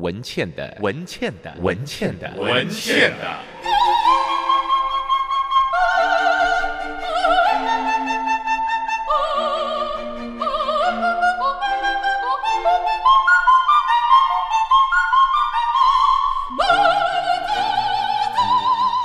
文倩的文倩的文倩的文倩的。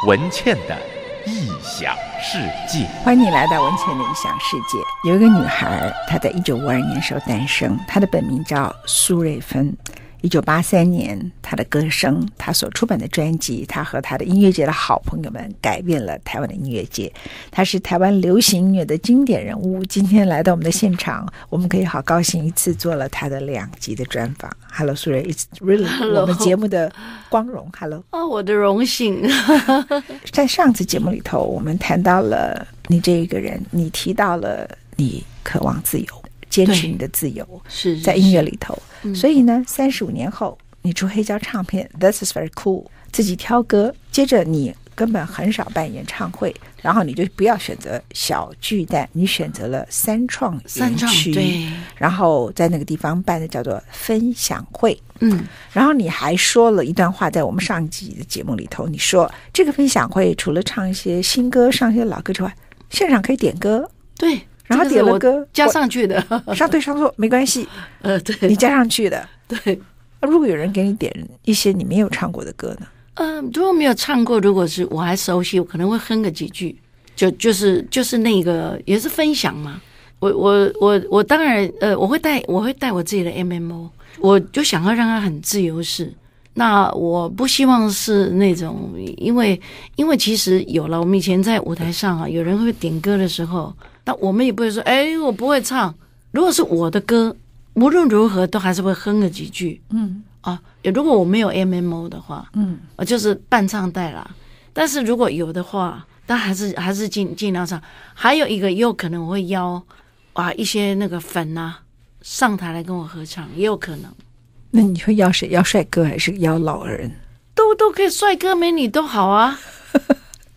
文倩的异想世界，欢迎你来到文倩的异想世界。有一个女孩，她在一九五二年时候诞生，她的本名叫苏瑞芬。一九八三年，他的歌声，他所出版的专辑，他和他的音乐界的好朋友们改变了台湾的音乐界。他是台湾流行音乐的经典人物。今天来到我们的现场，我们可以好高兴一次做了他的两集的专访。Hello，苏瑞，It's really Hello. 我们节目的光荣。Hello，哦，我的荣幸。在上次节目里头，我们谈到了你这一个人，你提到了你渴望自由。坚持你的自由，是在音乐里头。所以呢，三十五年后，你出黑胶唱片，This is very cool，自己挑歌。接着，你根本很少办演唱会，然后你就不要选择小巨蛋，你选择了三创园区，对。然后在那个地方办的叫做分享会。嗯，然后你还说了一段话，在我们上一集的节目里头，你说这个分享会除了唱一些新歌、唱一些老歌之外，现场可以点歌。对。然后点了歌加上去的，上对上错没关系。呃，对，你加上去的。对。如果有人给你点一些你没有唱过的歌呢？嗯、呃，如果没有唱过，如果是我还熟悉，我可能会哼个几句。就就是就是那个也是分享嘛。我我我我当然呃，我会带我会带我自己的 MMO，我就想要让它很自由式。那我不希望是那种，因为因为其实有了，我们以前在舞台上啊，有人会点歌的时候。那我们也不会说，哎，我不会唱。如果是我的歌，无论如何都还是会哼个几句。嗯啊，如果我没有 MMO 的话，嗯，我就是伴唱带啦。但是如果有的话，但还是还是尽尽量唱。还有一个，也有可能我会邀啊一些那个粉啊上台来跟我合唱，也有可能。那你会邀谁？邀帅哥还是邀老人？都都可以，帅哥美女都好啊。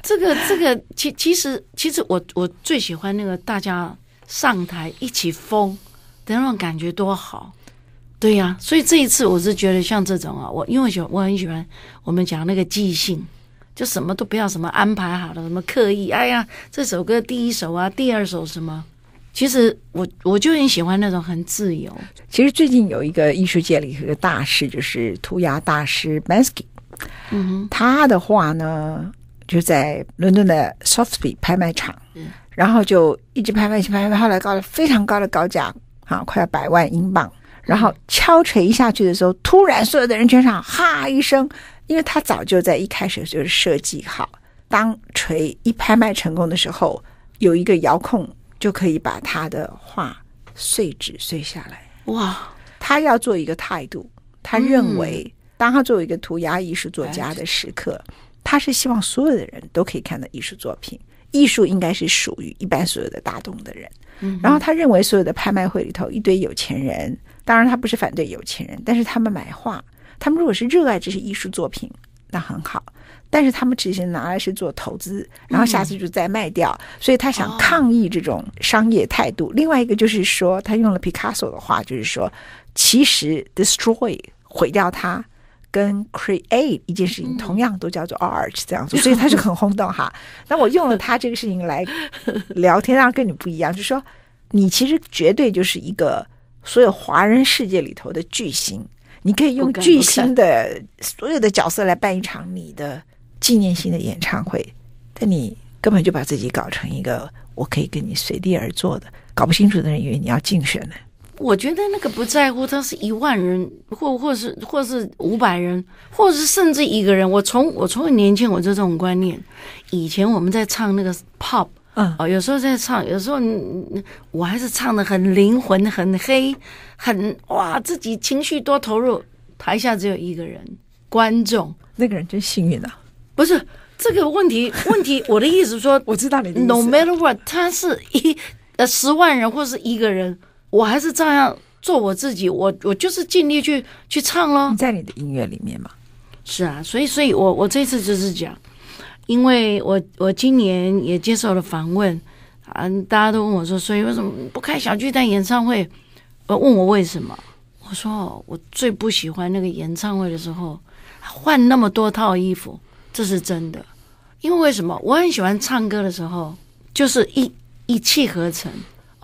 这个这个，其其实其实我我最喜欢那个大家上台一起疯的那种感觉多好，对呀、啊，所以这一次我是觉得像这种啊，我因为我喜欢我很喜欢我们讲那个即兴，就什么都不要什么安排好了，什么刻意，哎呀，这首歌第一首啊，第二首什么，其实我我就很喜欢那种很自由。其实最近有一个艺术界里一个大师，就是涂鸦大师 Banksy，嗯哼，他的话呢。就在伦敦的 Sotheby's 拍卖场，嗯，然后就一直拍卖，一直拍卖，后来高了非常高的高价，啊，快要百万英镑。然后敲锤一下去的时候，突然所有的人全场哈一声，因为他早就在一开始就是设计好，当锤一拍卖成功的时候，有一个遥控就可以把他的画碎纸碎下来。哇！他要做一个态度，他认为当他作为一个涂鸦艺术作家的时刻。他是希望所有的人都可以看到艺术作品，艺术应该是属于一般所有的大众的人。嗯，然后他认为所有的拍卖会里头一堆有钱人，当然他不是反对有钱人，但是他们买画，他们如果是热爱这些艺术作品，那很好。但是他们只是拿来是做投资，然后下次就再卖掉，所以他想抗议这种商业态度。另外一个就是说，他用了 Picasso 的话，就是说，其实 destroy 毁掉它。跟 create 一件事情同样都叫做 arch 这样做，所以他就很轰动哈。那我用了他这个事情来聊天，让跟你不一样，就是说你其实绝对就是一个所有华人世界里头的巨星，你可以用巨星的所有的角色来办一场你的纪念性的演唱会，但你根本就把自己搞成一个我可以跟你随地而坐的，搞不清楚的人以为你要竞选呢。我觉得那个不在乎，他是一万人，或或是或是五百人，或者是甚至一个人。我从我从很年轻我就这种观念。以前我们在唱那个 pop，嗯，哦，有时候在唱，有时候我还是唱的很灵魂、很黑、很哇，自己情绪多投入。台下只有一个人，观众，那个人真幸运啊！不是这个问题，问题我的意思说，我知道你的意思。No matter what，他是一呃十万人或是一个人。我还是照样做我自己，我我就是尽力去去唱咯。在你的音乐里面嘛，是啊，所以所以我我这次就是讲，因为我我今年也接受了访问啊，大家都问我说，所以为什么不开小巨蛋演唱会？呃，问我为什么？我说我最不喜欢那个演唱会的时候换那么多套衣服，这是真的。因为为什么？我很喜欢唱歌的时候，就是一一气呵成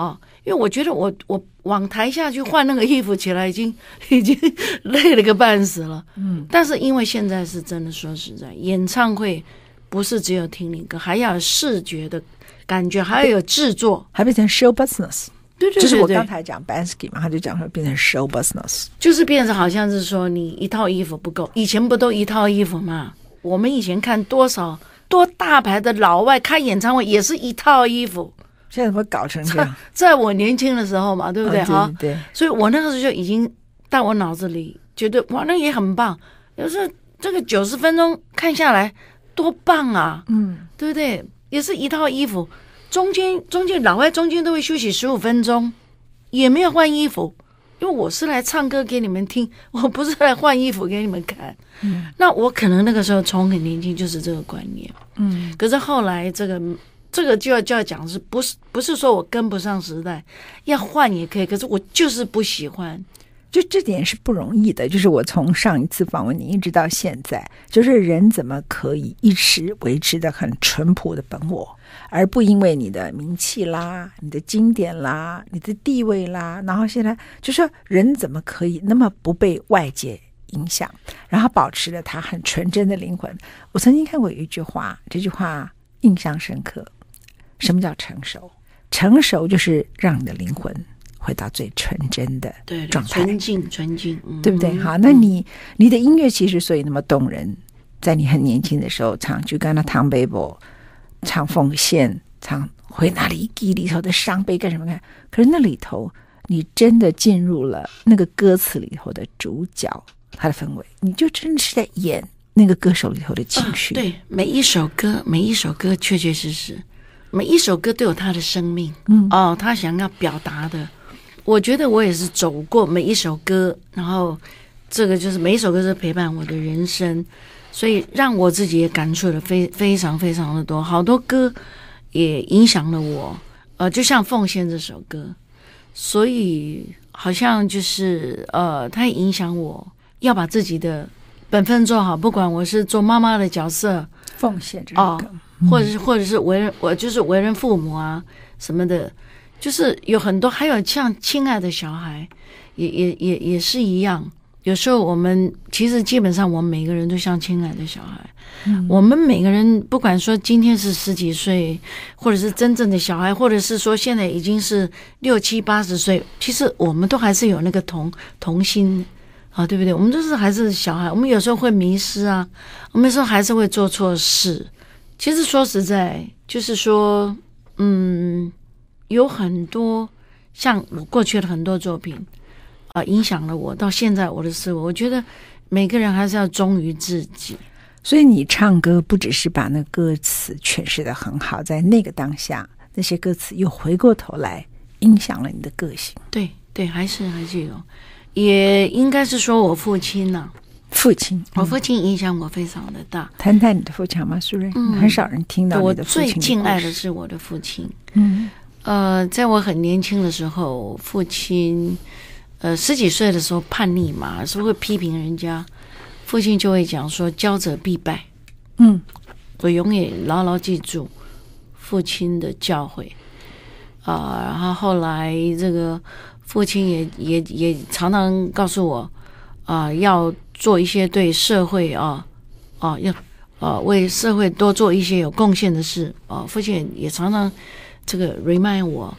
哦。因为我觉得我我往台下去换那个衣服起来，已经 已经累了个半死了。嗯，但是因为现在是真的，说实在，演唱会不是只有听你歌，还要有视觉的感觉，还要有制作，还变成 show business。对对对，就是我刚才讲 Bansky 嘛，他就讲说变成 show business，就是变成好像是说你一套衣服不够，以前不都一套衣服嘛？我们以前看多少多大牌的老外开演唱会也是一套衣服。现在怎么搞成这样？在我年轻的时候嘛，对不对？哈、哦，对。所以我那个时候就已经在我脑子里觉得哇，那也很棒。有时候这个九十分钟看下来多棒啊，嗯，对不对？也是一套衣服，中间中间老外中间都会休息十五分钟，也没有换衣服，因为我是来唱歌给你们听，我不是来换衣服给你们看。嗯，那我可能那个时候从很年轻就是这个观念，嗯，可是后来这个。这个就要就要讲是不是不是说我跟不上时代，要换也可以，可是我就是不喜欢，就这点是不容易的。就是我从上一次访问你一直到现在，就是人怎么可以一直维持的很淳朴的本我，而不因为你的名气啦、你的经典啦、你的地位啦，然后现在就说人怎么可以那么不被外界影响，然后保持了他很纯真的灵魂？我曾经看过一句话，这句话印象深刻。什么叫成熟？成熟就是让你的灵魂回到最纯真的状态，纯净、纯净，嗯、对不对？好，那你你的音乐其实所以那么动人，在你很年轻的时候唱，就跟那唐贝伯唱奉献，唱回哪里记里头的伤悲干什么干？可是那里头，你真的进入了那个歌词里头的主角，他的氛围，你就真的是在演那个歌手里头的情绪。啊、对，每一首歌，每一首歌，确确实实。每一首歌都有他的生命，嗯，哦，他想要表达的，我觉得我也是走过每一首歌，然后这个就是每一首歌是陪伴我的人生，所以让我自己也感触了非非常非常的多，好多歌也影响了我，呃，就像《奉献》这首歌，所以好像就是呃，它也影响我要把自己的本分做好，不管我是做妈妈的角色，奉献这首歌。哦或者是，或者是为人，我就是为人父母啊，什么的，就是有很多，还有像亲爱的小孩，也也也也是一样。有时候我们其实基本上，我们每个人都像亲爱的小孩。嗯，我们每个人，不管说今天是十几岁，或者是真正的小孩，或者是说现在已经是六七八十岁，其实我们都还是有那个童童心啊，对不对？我们都是还是小孩，我们有时候会迷失啊，我们有时候还是会做错事。其实说实在，就是说，嗯，有很多像我过去的很多作品啊、呃，影响了我到现在我的思维。我觉得每个人还是要忠于自己。所以你唱歌不只是把那歌词诠释的很好，在那个当下，那些歌词又回过头来影响了你的个性。对对，还是还是有，也应该是说我父亲呢、啊。父亲，我父亲影响我非常的大。谈谈你的父亲吗？苏瑞，嗯，很少人听到你的父亲。我最敬爱的是我的父亲。嗯，呃，在我很年轻的时候，父亲，呃，十几岁的时候叛逆嘛，是会批评人家？父亲就会讲说：“骄者必败。”嗯，我永远牢牢记住父亲的教诲。啊、呃，然后后来这个父亲也也也常常告诉我，啊、呃，要。做一些对社会啊啊要啊为社会多做一些有贡献的事啊，父亲也常常这个 remind 我，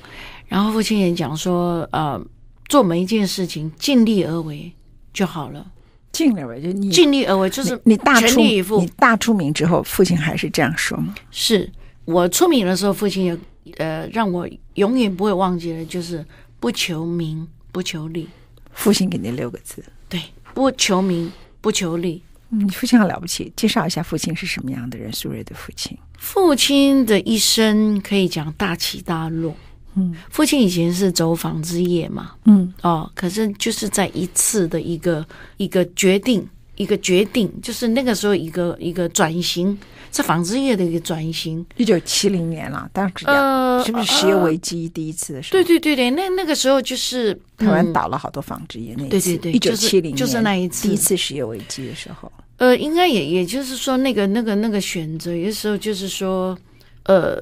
然后父亲也讲说啊，做每一件事情尽力而为就好了，尽力而为就你尽力而为就是你大出全力以赴，你大出名之后，父亲还是这样说吗？是我出名的时候，父亲也呃让我永远不会忘记的，就是不求名不求利。父亲给你六个字，对。不求名，不求利。你父亲很了不起，介绍一下父亲是什么样的人？苏芮的父亲，父亲的一生可以讲大起大落。嗯，父亲以前是走纺织业嘛。嗯，哦，可是就是在一次的一个一个决定，一个决定，就是那个时候一个一个转型，是纺织业的一个转型。一九七零年了，当时呃，是不是石油危机第一次的时候？对对对对，那那个时候就是台湾倒了好多纺织业，那一次，对对对，一九七零年就是那一次第一次石油危机的时候。呃，应该也也就是说，那个那个那个选择，有的时候就是说，呃，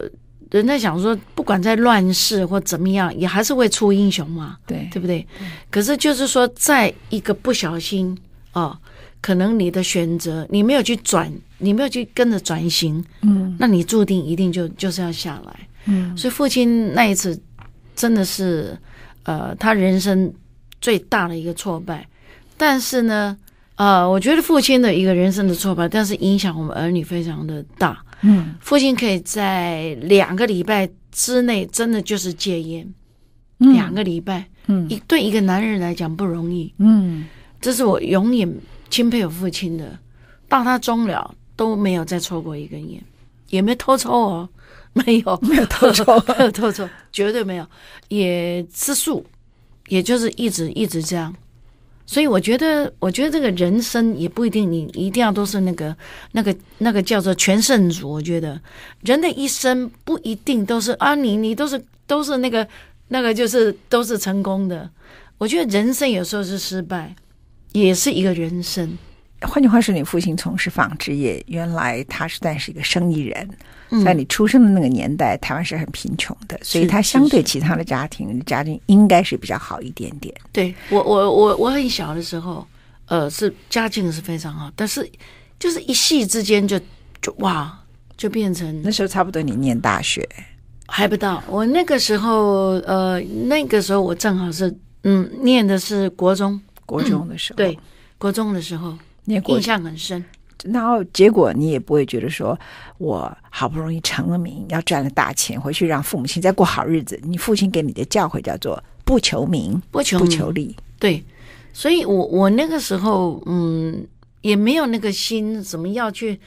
人在想说，不管在乱世或怎么样，也还是会出英雄嘛，对对不对？可是就是说，在一个不小心哦，可能你的选择，你没有去转，你没有去跟着转型，嗯，那你注定一定就就是要下来，嗯。所以父亲那一次真的是，呃，他人生最大的一个挫败，但是呢。啊、呃，我觉得父亲的一个人生的挫败，但是影响我们儿女非常的大。嗯，父亲可以在两个礼拜之内，真的就是戒烟，嗯、两个礼拜，嗯，一对一个男人来讲不容易。嗯，这是我永远钦佩我父亲的，到他终了都没有再抽过一根烟，也没偷抽哦，没有，没有偷抽，没 有偷抽，绝对没有，也吃素，也就是一直一直这样。所以我觉得，我觉得这个人生也不一定，你一定要都是那个、那个、那个叫做全胜主。我觉得人的一生不一定都是啊，你你都是都是那个那个就是都是成功的。我觉得人生有时候是失败，也是一个人生。换句话说，你父亲从事纺织业，原来他是算是一个生意人。在你出生的那个年代，台湾是很贫穷的，所以他相对其他的家庭，家庭应该是比较好一点点。对我，我我我很小的时候，呃，是家境是非常好，但是就是一夕之间就就哇，就变成那时候差不多你念大学还不到，我那个时候呃，那个时候我正好是嗯，念的是国中，国中的时候，对，国中的时候，你印象很深。然后结果你也不会觉得说，我好不容易成了名，要赚了大钱，回去让父母亲再过好日子。你父亲给你的教诲叫做不求名，不求不求利。对，所以我我那个时候嗯也没有那个心，怎么要去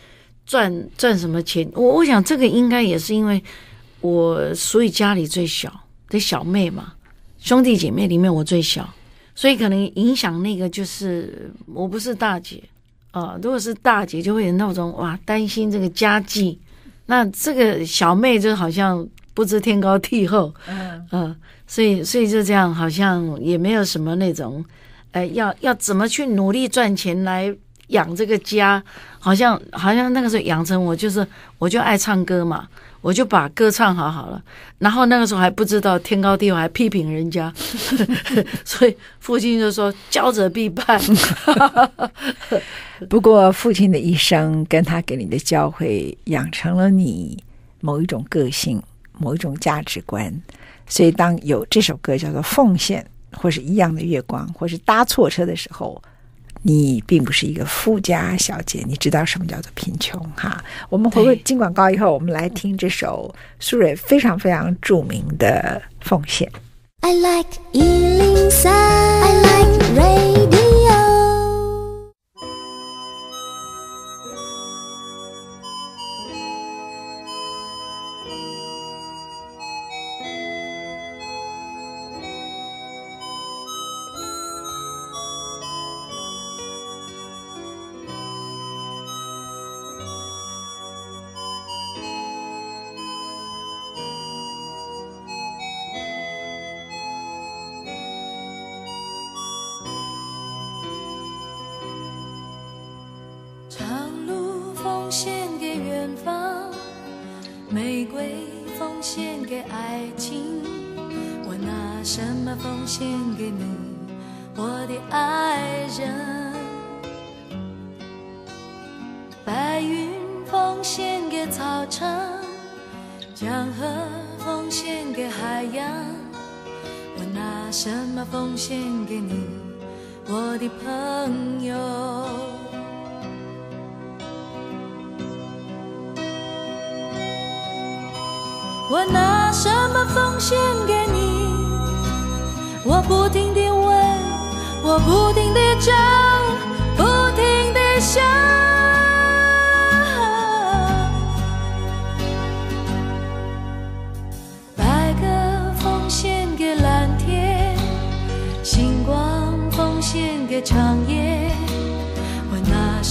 赚赚什么钱。我我想这个应该也是因为我属于家里最小的小妹嘛，兄弟姐妹里面我最小，所以可能影响那个就是我不是大姐。啊，如果是大姐，就会有那种哇，担心这个家计。那这个小妹就好像不知天高地厚，嗯嗯、呃，所以所以就这样，好像也没有什么那种，呃，要要怎么去努力赚钱来养这个家，好像好像那个时候养成我就是我就爱唱歌嘛。我就把歌唱好好了，然后那个时候还不知道天高地厚，还批评人家，所以父亲就说“教者必败”。不过父亲的一生跟他给你的教诲，养成了你某一种个性，某一种价值观。所以当有这首歌叫做《奉献》，或是一样的月光，或是搭错车的时候。你并不是一个富家小姐，你知道什么叫做贫穷哈？我们回过进广告以后，我们来听这首苏芮非常非常著名的《奉献》。I like 103, I like radio. 江河奉献给海洋我拿什么奉献给你我的朋友？我拿什么奉献给你？我不停的问我不停的找不停的想。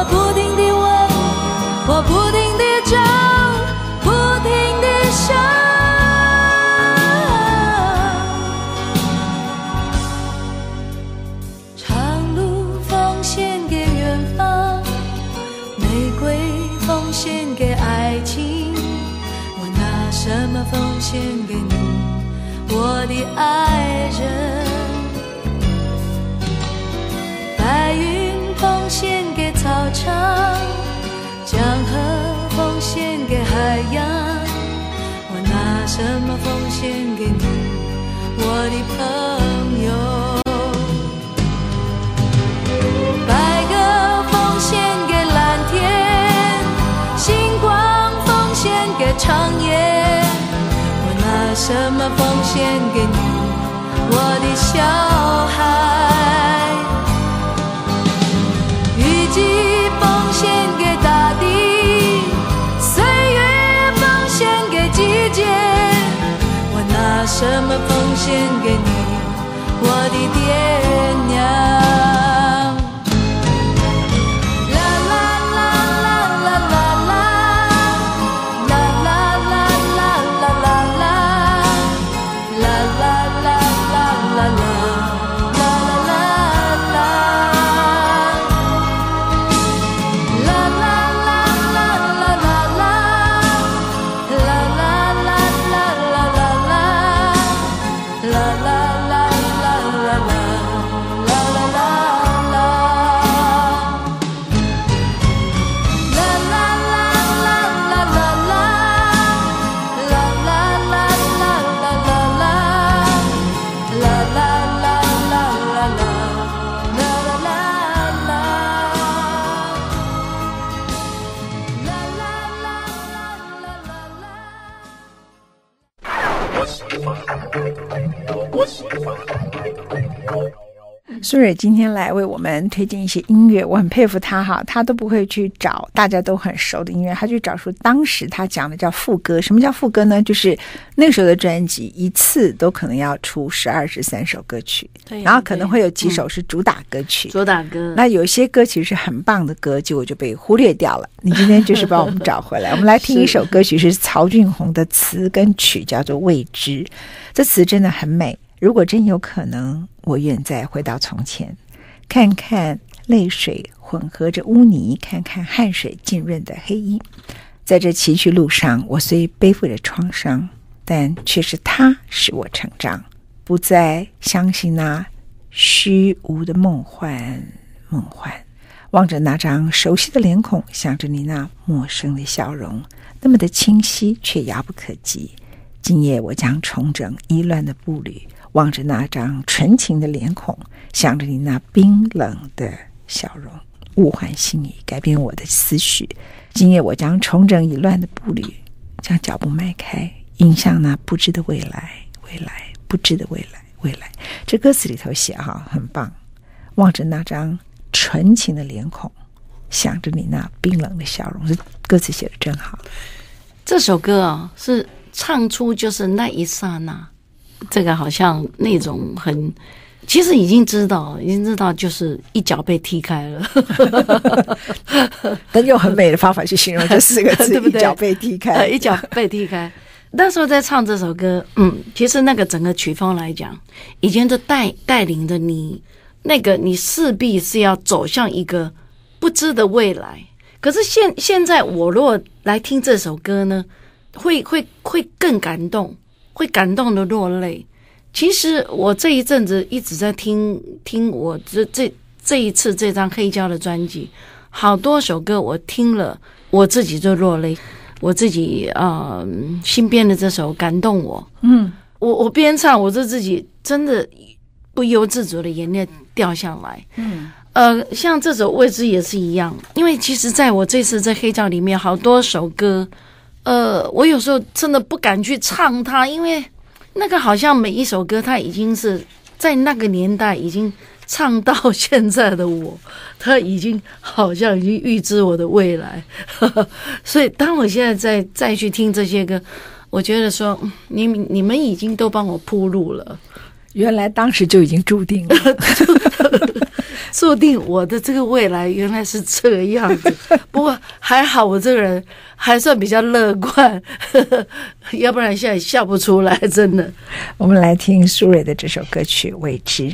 我不停地问，我不停地找，不停地想。长路奉献给远方，玫瑰奉献给爱情。我拿什么奉献给你，我的爱人？唱。江河奉献给海洋，我拿什么奉献给你，我的朋友？白鸽奉献给蓝天，星光奉献给长夜，我拿什么奉献给你，我的小献给你，今天来为我们推荐一些音乐，我很佩服他哈，他都不会去找大家都很熟的音乐，他去找出当时他讲的叫副歌。什么叫副歌呢？就是那时候的专辑一次都可能要出十二十三首歌曲，对，然后可能会有几首是主打歌曲，主打歌。那有些歌其实是很棒的歌，结果就被忽略掉了。你今天就是帮我们找回来，我们来听一首歌曲，是曹俊宏的词跟曲，叫做《未知》，这词真的很美。如果真有可能，我愿再回到从前，看看泪水混合着污泥，看看汗水浸润的黑衣。在这崎岖路上，我虽背负着创伤，但却是他使我成长，不再相信那虚无的梦幻。梦幻，望着那张熟悉的脸孔，想着你那陌生的笑容，那么的清晰却遥不可及。今夜，我将重整衣乱的步履。望着那张纯情的脸孔，想着你那冰冷的笑容，物换星移，改变我的思绪。今夜我将重整已乱的步履，将脚步迈开，迎向那不知的未来。未来，不知的未来，未来。这歌词里头写哈，很棒。望着那张纯情的脸孔，想着你那冰冷的笑容，这歌词写得真好。这首歌啊，是唱出就是那一刹那。这个好像那种很，其实已经知道，已经知道，就是一脚被踢开了。但用很美的方法去形容这四个字，对不对？一脚被踢开，呃，一脚被踢开。那时候在唱这首歌，嗯，其实那个整个曲风来讲，已经都带带领着你，那个你势必是要走向一个不知的未来。可是现现在我如果来听这首歌呢，会会会更感动，会感动的落泪。其实我这一阵子一直在听听我这这这一次这张黑胶的专辑，好多首歌我听了，我自己就落泪。我自己呃新编的这首感动我，嗯，我我边唱，我就自己真的不由自主的眼泪掉下来，嗯，呃，像这首《未知》也是一样，因为其实在我这次在黑胶里面，好多首歌，呃，我有时候真的不敢去唱它，因为那个好像每一首歌，它已经是在那个年代已经。唱到现在的我，他已经好像已经预知我的未来，所以当我现在再再去听这些歌，我觉得说，你你们已经都帮我铺路了，原来当时就已经注定了，注定我的这个未来原来是这个样子。不过还好，我这个人还算比较乐观，要不然现在笑不出来，真的。我们来听苏芮的这首歌曲《未知》。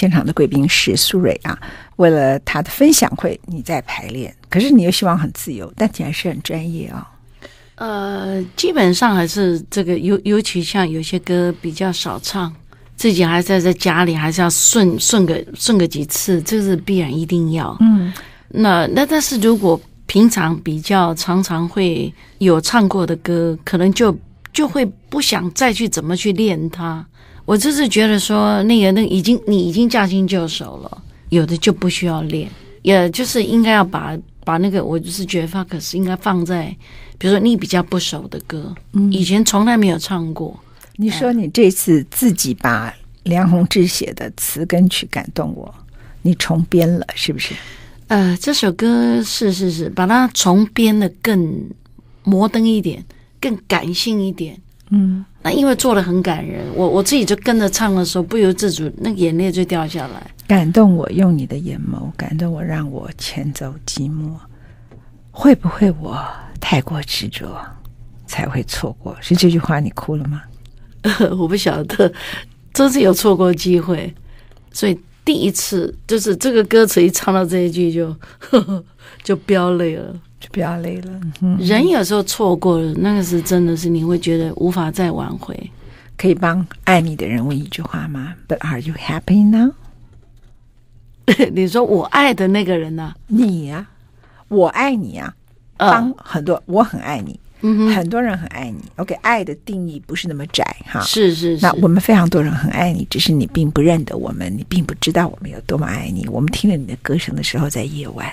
现场的贵宾是苏芮啊，为了他的分享会，你在排练，可是你又希望很自由，但你还是很专业啊、哦。呃，基本上还是这个，尤尤其像有些歌比较少唱，自己还是在在家里还是要顺顺个顺个几次，这是必然一定要。嗯，那那但是如果平常比较常常会有唱过的歌，可能就就会不想再去怎么去练它。我就是觉得说，那个那个已经你已经驾轻就熟了，有的就不需要练，也就是应该要把把那个，我就是觉得 focus 应该放在，比如说你比较不熟的歌，嗯，以前从来没有唱过。你说你这次自己把梁鸿志写的词跟曲感动我，你重编了是不是？呃，这首歌是是是，把它重编的更摩登一点，更感性一点。嗯，那因为做的很感人，我我自己就跟着唱的时候，不由自主，那个眼泪就掉下来。感动我，用你的眼眸感动我，让我牵走寂寞。会不会我太过执着，才会错过？是这句话，你哭了吗？我不晓得，真是有错过机会，所以。第一次就是这个歌词一唱到这一句就呵呵 就飙泪了，就比较累了。嗯、人有时候错过了，那个是真的是你会觉得无法再挽回。可以帮爱你的人问一句话吗？But are you happy now？你说我爱的那个人呢、啊？你呀、啊，我爱你啊。帮很多，我很爱你。嗯哼，很多人很爱你。OK，爱的定义不是那么窄哈。是是是。那我们非常多人很爱你，只是你并不认得我们，你并不知道我们有多么爱你。我们听了你的歌声的时候，在夜晚，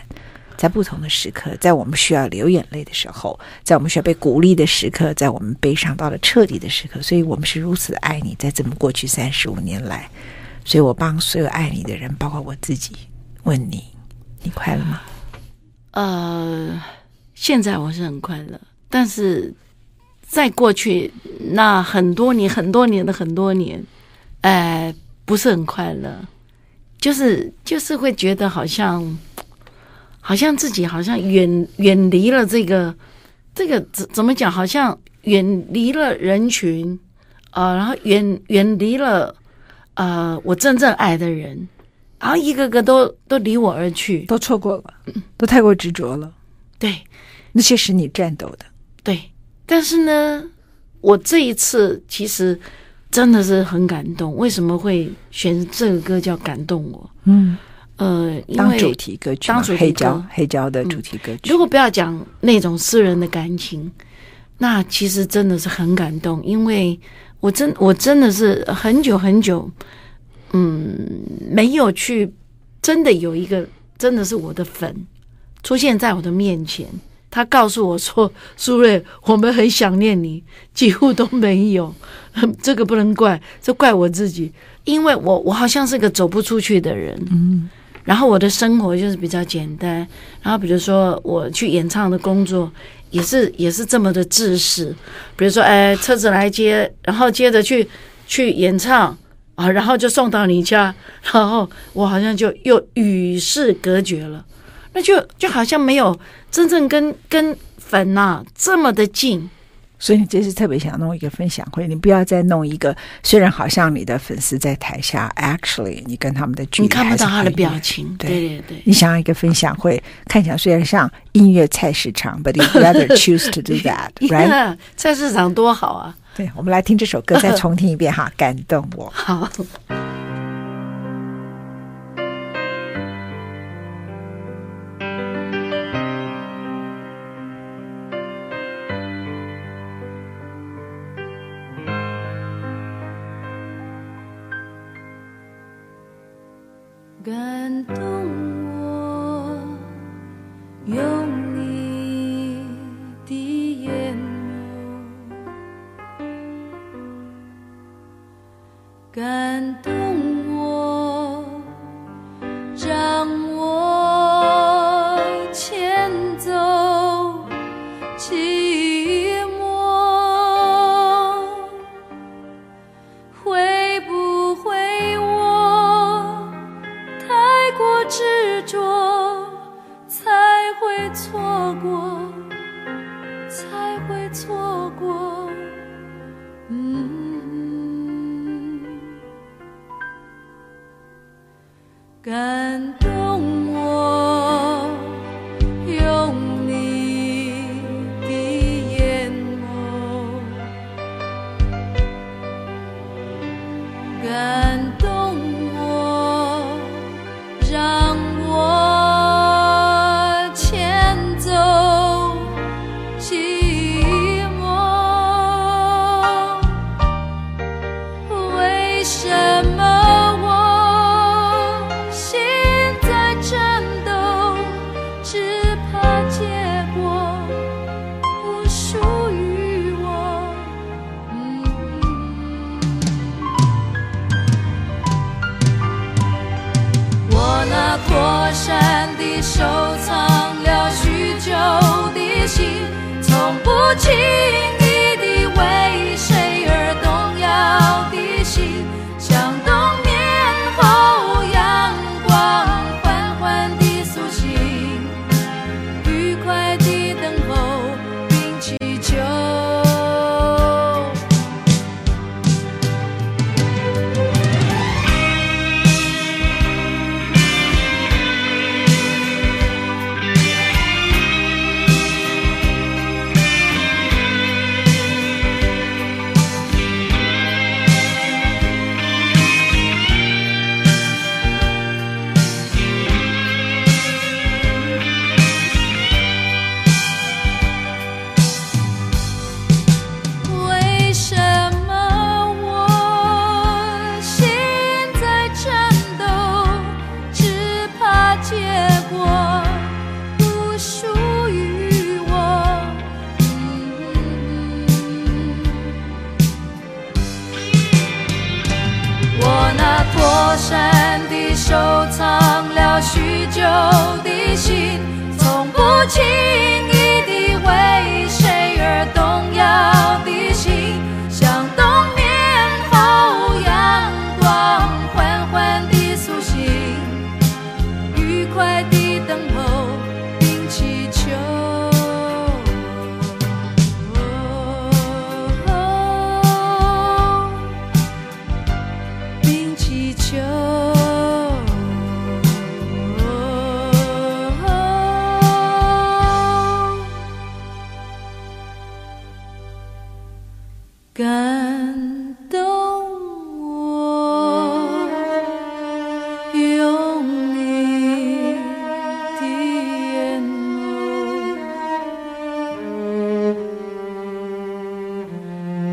在不同的时刻，在我们需要流眼泪的时候，在我们需要被鼓励的时刻，在我们悲伤到了彻底的时刻，所以我们是如此的爱你。在这么过去三十五年来，所以我帮所有爱你的人，包括我自己，问你：你快乐吗？呃，现在我是很快乐。但是，在过去那很多年、很多年的很多年，哎，不是很快乐，就是就是会觉得好像，好像自己好像远远离了这个这个怎怎么讲？好像远离了人群啊、呃，然后远远离了呃我真正爱的人，然后一个个都都离我而去，都错过了，都太过执着了，对，那些是你战斗的。对，但是呢，我这一次其实真的是很感动。为什么会选这个歌叫《感动我》？嗯，呃，因为当主题歌曲，当主题歌，黑胶黑胶的主题歌曲。嗯，如果不要讲那种私人的感情，那其实真的是很感动。因为我真我真的是很久很久，嗯，没有去真的有一个真的是我的粉出现在我的面前。他告诉我说：“苏芮，我们很想念你，几乎都没有。这个不能怪，这怪我自己，因为我我好像是个走不出去的人。嗯，然后我的生活就是比较简单。然后比如说我去演唱的工作，也是也是这么的自私。比如说，哎，车子来接，然后接着去去演唱啊，然后就送到你家，然后我好像就又与世隔绝了。”那就就好像没有真正跟跟粉呐、这么的近，所以你这次特别想弄一个分享会，你不要再弄一个。虽然好像你的粉丝在台下，actually 你跟他们的距离你看不到他的表情，对对对，对。你想要一个分享会，看起来虽然像音乐菜市场，but you rather choose to do that，right？菜市场多好啊！对，我们来听这首歌，再 重听一遍哈，感动我。好。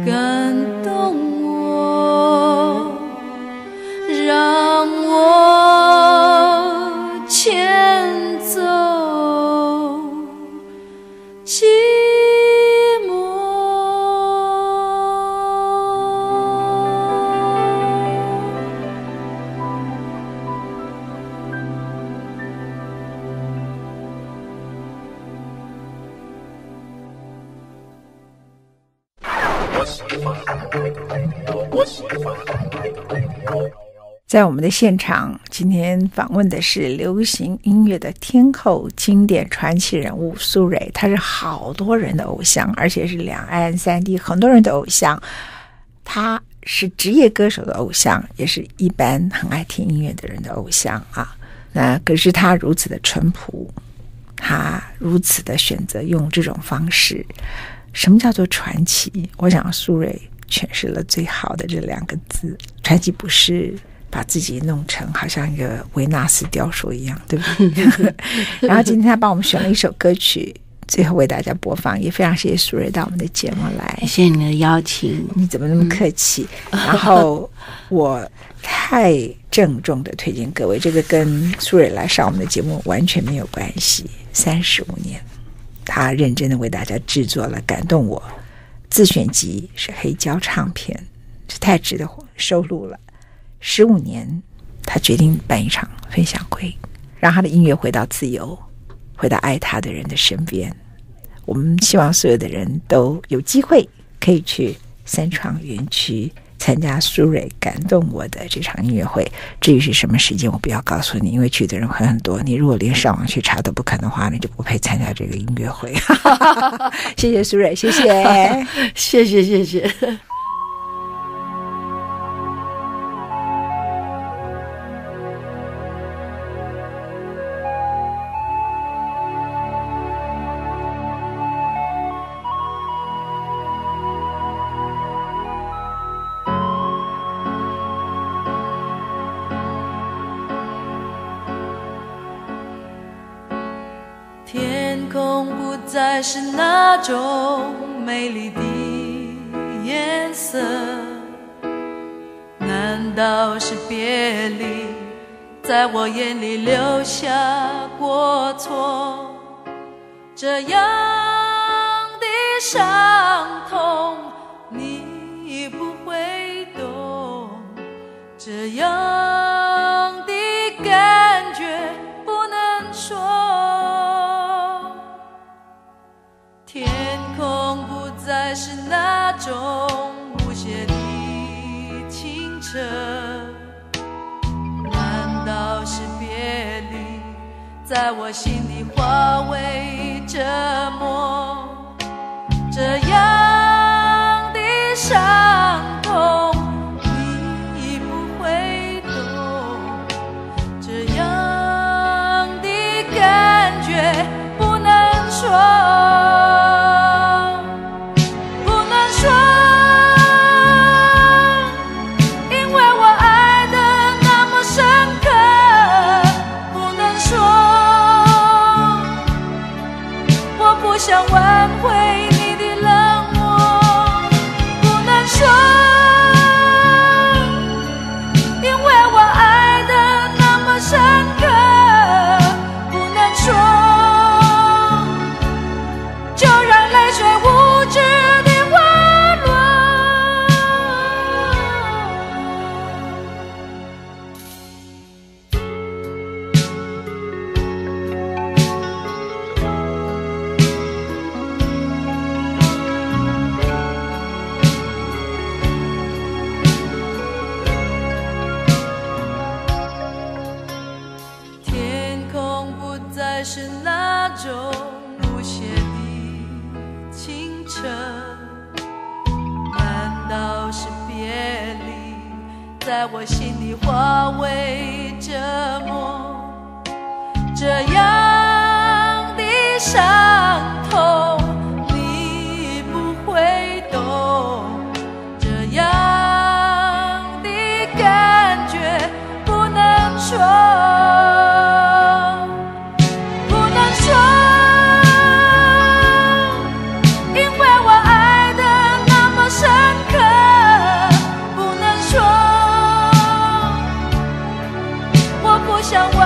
眸，在我们的现场，今天访问的是流行音乐的天后、经典传奇人物苏芮。她是好多人的偶像，而且是两岸三地很多人的偶像。她是职业歌手的偶像，也是一般很爱听音乐的人的偶像啊。那可是她如此的淳朴，她如此的选择用这种方式。什么叫做传奇？我想苏芮诠释了最好的这两个字：传奇不是把自己弄成好像一个维纳斯雕塑一样，对不对？然后今天他帮我们选了一首歌曲，最后为大家播放，也非常谢谢苏芮到我们的节目来，谢谢你的邀请。你怎么那么客气？嗯、然后我太郑重的推荐各位，这个跟苏芮来上我们的节目完全没有关系。三十五年，他认真的为大家制作了感动我自选集，是黑胶唱片，这太值得收录了。十五年，他决定办一场分享会，让他的音乐回到自由，回到爱他的人的身边。我们希望所有的人都有机会可以去三创园区参加苏芮感动我的这场音乐会。至于是什么时间，我不要告诉你，因为去的人会很多。你如果连上网去查都不肯的话，你就不配参加这个音乐会。谢谢苏芮，谢谢，谢谢，谢谢。是那种美丽的颜色，难道是别离在我眼里留下过错？这样的伤痛你不会懂，这样在我心里化为折磨？这样的伤想。